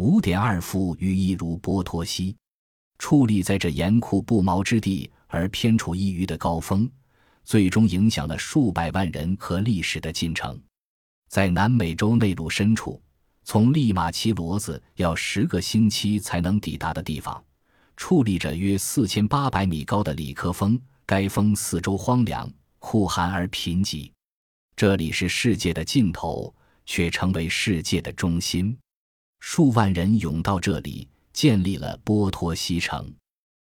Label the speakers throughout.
Speaker 1: 五点二夫与一如波托西，矗立在这严酷不毛之地而偏处一隅的高峰，最终影响了数百万人和历史的进程。在南美洲内陆深处，从利马奇罗子要十个星期才能抵达的地方，矗立着约四千八百米高的里科峰。该峰四周荒凉、酷寒而贫瘠，这里是世界的尽头，却成为世界的中心。数万人涌到这里，建立了波托西城。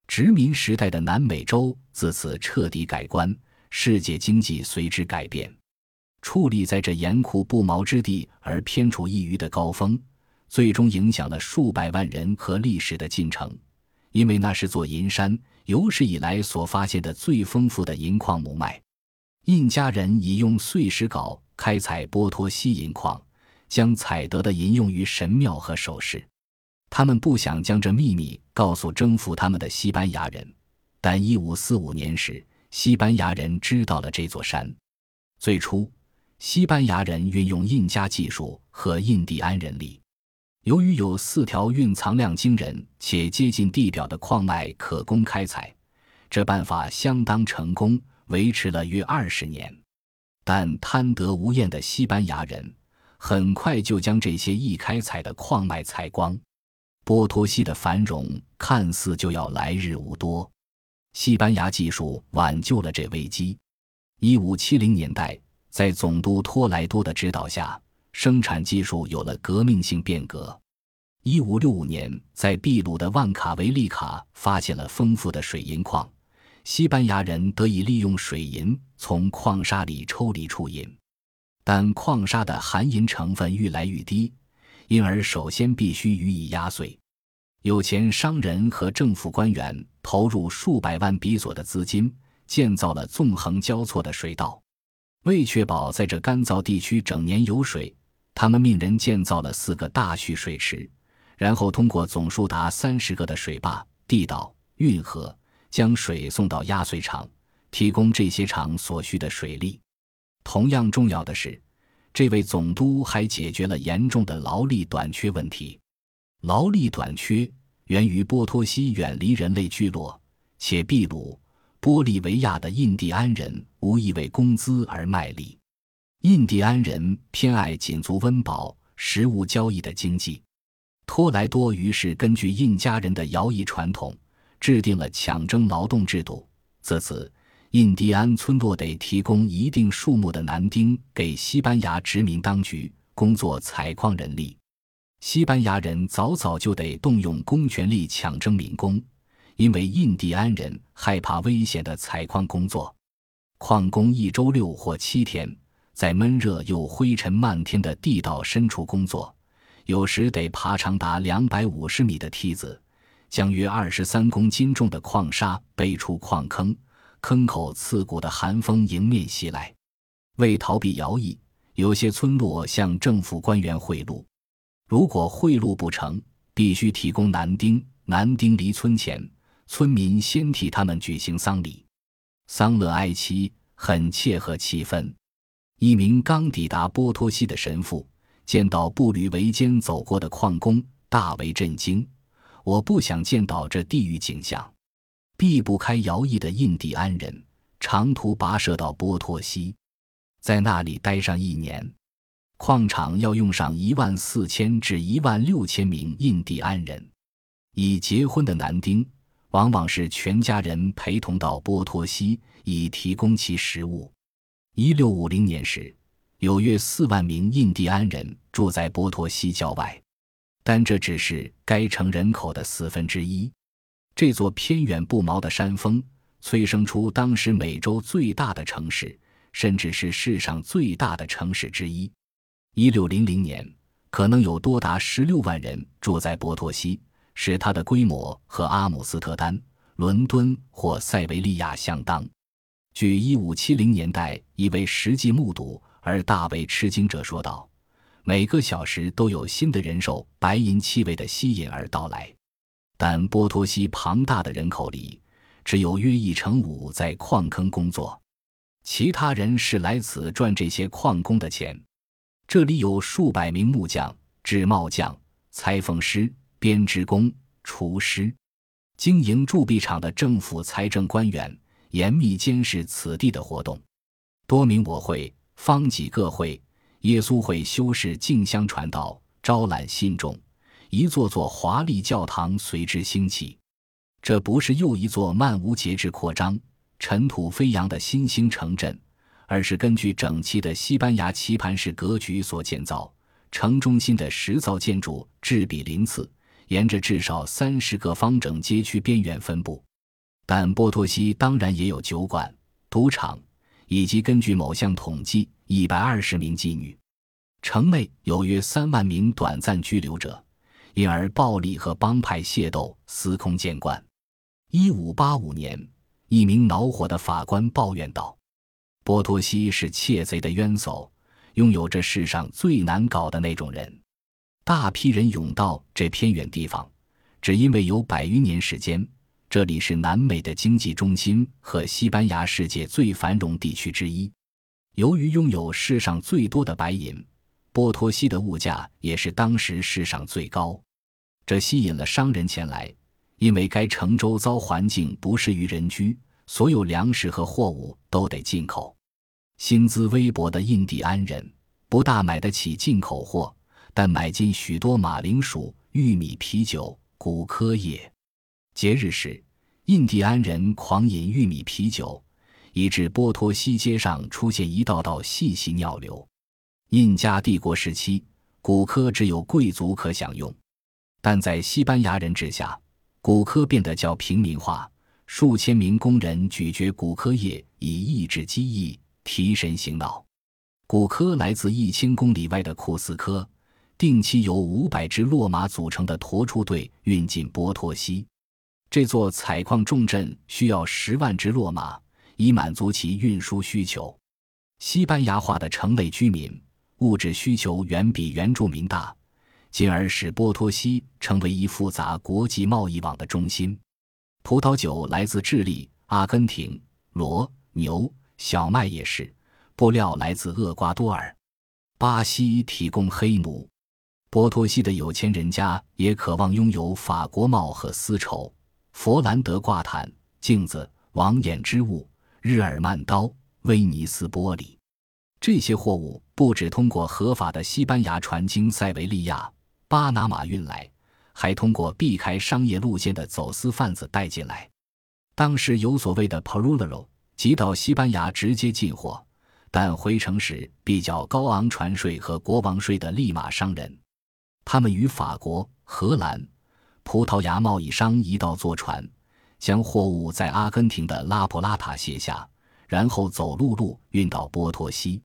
Speaker 1: 殖民时代的南美洲自此彻底改观，世界经济随之改变。矗立在这严酷不毛之地而偏处一隅的高峰，最终影响了数百万人和历史的进程，因为那是座银山，有史以来所发现的最丰富的银矿母脉。印加人已用碎石镐开采波托西银矿。将采得的银用于神庙和首饰，他们不想将这秘密告诉征服他们的西班牙人，但一五四五年时，西班牙人知道了这座山。最初，西班牙人运用印加技术和印第安人力，由于有四条蕴藏量惊人且接近地表的矿脉可供开采，这办法相当成功，维持了约二十年。但贪得无厌的西班牙人。很快就将这些易开采的矿脉采光，波托西的繁荣看似就要来日无多。西班牙技术挽救了这危机。一五七零年代，在总督托莱多的指导下，生产技术有了革命性变革。一五六五年，在秘鲁的万卡维利卡发现了丰富的水银矿，西班牙人得以利用水银从矿沙里抽离出银。但矿砂的含银成分愈来愈低，因而首先必须予以压碎。有钱商人和政府官员投入数百万比索的资金，建造了纵横交错的水道。为确保在这干燥地区整年有水，他们命人建造了四个大蓄水池，然后通过总数达三十个的水坝、地道、运河，将水送到压碎厂，提供这些厂所需的水力。同样重要的是，这位总督还解决了严重的劳力短缺问题。劳力短缺源于波托西远离人类聚落，且秘鲁、玻利维亚的印第安人无意为工资而卖力。印第安人偏爱仅足温饱、食物交易的经济。托莱多于是根据印加人的徭役传统，制定了抢征劳动制度。自此。印第安村落得提供一定数目的男丁给西班牙殖民当局工作采矿人力，西班牙人早早就得动用公权力抢征民工，因为印第安人害怕危险的采矿工作。矿工一周六或七天，在闷热又灰尘漫天的地道深处工作，有时得爬长达两百五十米的梯子，将约二十三公斤重的矿砂背出矿坑。坑口刺骨的寒风迎面袭来，为逃避徭役，有些村落向政府官员贿赂。如果贿赂不成，必须提供男丁。男丁离村前，村民先替他们举行丧礼，丧乐哀戚，很切合气氛。一名刚抵达波托西的神父见到步履维艰走过的矿工，大为震惊。我不想见到这地狱景象。避不开徭役的印第安人长途跋涉到波托西，在那里待上一年。矿场要用上一万四千至一万六千名印第安人。已结婚的男丁往往是全家人陪同到波托西，以提供其食物。一六五零年时，有约四万名印第安人住在波托西郊外，但这只是该城人口的四分之一。这座偏远不毛的山峰，催生出当时美洲最大的城市，甚至是世上最大的城市之一。一六零零年，可能有多达十六万人住在波托西，使它的规模和阿姆斯特丹、伦敦或塞维利亚相当。据一五七零年代一位实际目睹而大为吃惊者说道：“每个小时都有新的人受白银气味的吸引而到来。”但波托西庞大的人口里，只有约一成五在矿坑工作，其他人是来此赚这些矿工的钱。这里有数百名木匠、制帽匠、裁缝师、编织工、厨师，经营铸币厂的政府财政官员严密监视此地的活动。多名我会、方济各会、耶稣会修士竞相传道，招揽信众，一座座华丽教堂随之兴起。这不是又一座漫无节制扩张、尘土飞扬的新兴城镇，而是根据整齐的西班牙棋盘式格局所建造。城中心的石造建筑质比鳞次，沿着至少三十个方整街区边缘分布。但波托西当然也有酒馆、赌场，以及根据某项统计，一百二十名妓女。城内有约三万名短暂居留者，因而暴力和帮派械斗司空见惯。一五八五年，一名恼火的法官抱怨道：“波托西是窃贼的冤首。”拥有这世上最难搞的那种人，大批人涌到这偏远地方，只因为有百余年时间，这里是南美的经济中心和西班牙世界最繁荣地区之一。由于拥有世上最多的白银，波托西的物价也是当时世上最高，这吸引了商人前来。因为该城周遭环境不适于人居，所有粮食和货物都得进口。薪资微薄的印第安人不大买得起进口货，但买进许多马铃薯、玉米、啤酒、古柯叶。节日时，印第安人狂饮玉米啤酒，以致波托西街上出现一道道细细尿流。印加帝国时期，古柯只有贵族可享用，但在西班牙人治下，古柯变得较平民化，数千名工人咀嚼古柯叶以抑制饥疫。提神醒脑，古柯来自一千公里外的库斯科，定期由五百只骆马组成的驮出队运进波托西。这座采矿重镇需要十万只骆马，以满足其运输需求。西班牙化的城内居民物质需求远比原住民大，进而使波托西成为一复杂国际贸易网的中心。葡萄酒来自智利、阿根廷，骡牛。小麦也是，布料来自厄瓜多尔，巴西提供黑奴，波托西的有钱人家也渴望拥有法国帽和丝绸、佛兰德挂毯、镜子、网眼织物、日耳曼刀、威尼斯玻璃。这些货物不只通过合法的西班牙船经塞维利亚、巴拿马运来，还通过避开商业路线的走私贩子带进来。当时有所谓的 Perulero。即到西班牙直接进货，但回程时比较高昂船税和国王税的利马商人，他们与法国、荷兰、葡萄牙贸易商一道坐船，将货物在阿根廷的拉普拉塔卸下，然后走陆路运到波托西。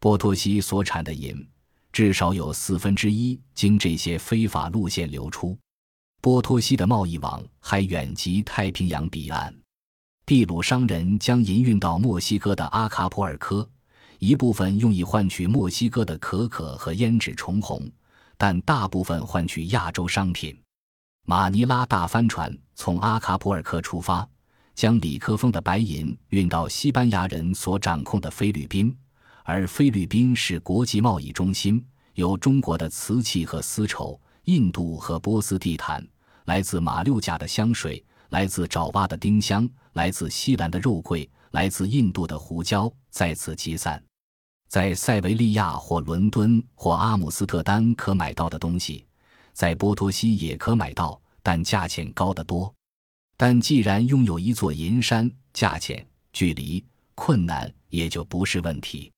Speaker 1: 波托西所产的银，至少有四分之一经这些非法路线流出。波托西的贸易网还远及太平洋彼岸。秘鲁商人将银运到墨西哥的阿卡普尔科，一部分用以换取墨西哥的可可和胭脂虫红，但大部分换取亚洲商品。马尼拉大帆船从阿卡普尔科出发，将里科峰的白银运到西班牙人所掌控的菲律宾，而菲律宾是国际贸易中心，有中国的瓷器和丝绸，印度和波斯地毯，来自马六甲的香水。来自爪哇的丁香，来自西兰的肉桂，来自印度的胡椒，在此集散。在塞维利亚或伦敦或阿姆斯特丹可买到的东西，在波托西也可买到，但价钱高得多。但既然拥有一座银山，价钱、距离、困难也就不是问题。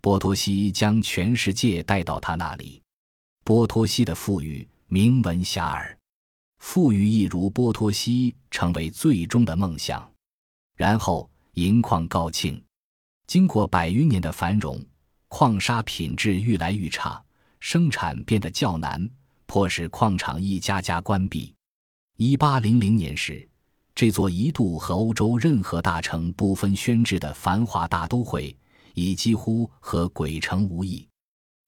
Speaker 1: 波托西将全世界带到他那里。波托西的富裕名闻遐迩。富裕一如波托西成为最终的梦想，然后银矿告罄。经过百余年的繁荣，矿砂品质愈来愈差，生产变得较难，迫使矿场一家家关闭。一八零零年时，这座一度和欧洲任何大城不分轩轾的繁华大都会，已几乎和鬼城无异，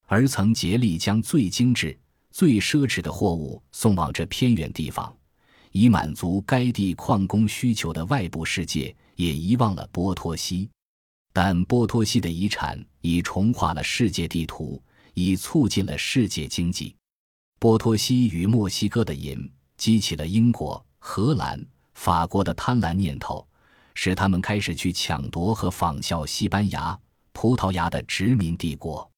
Speaker 1: 而曾竭力将最精致。最奢侈的货物送往这偏远地方，以满足该地矿工需求的外部世界也遗忘了波托西，但波托西的遗产已重画了世界地图，已促进了世界经济。波托西与墨西哥的瘾激起了英国、荷兰、法国的贪婪念头，使他们开始去抢夺和仿效西班牙、葡萄牙的殖民帝国。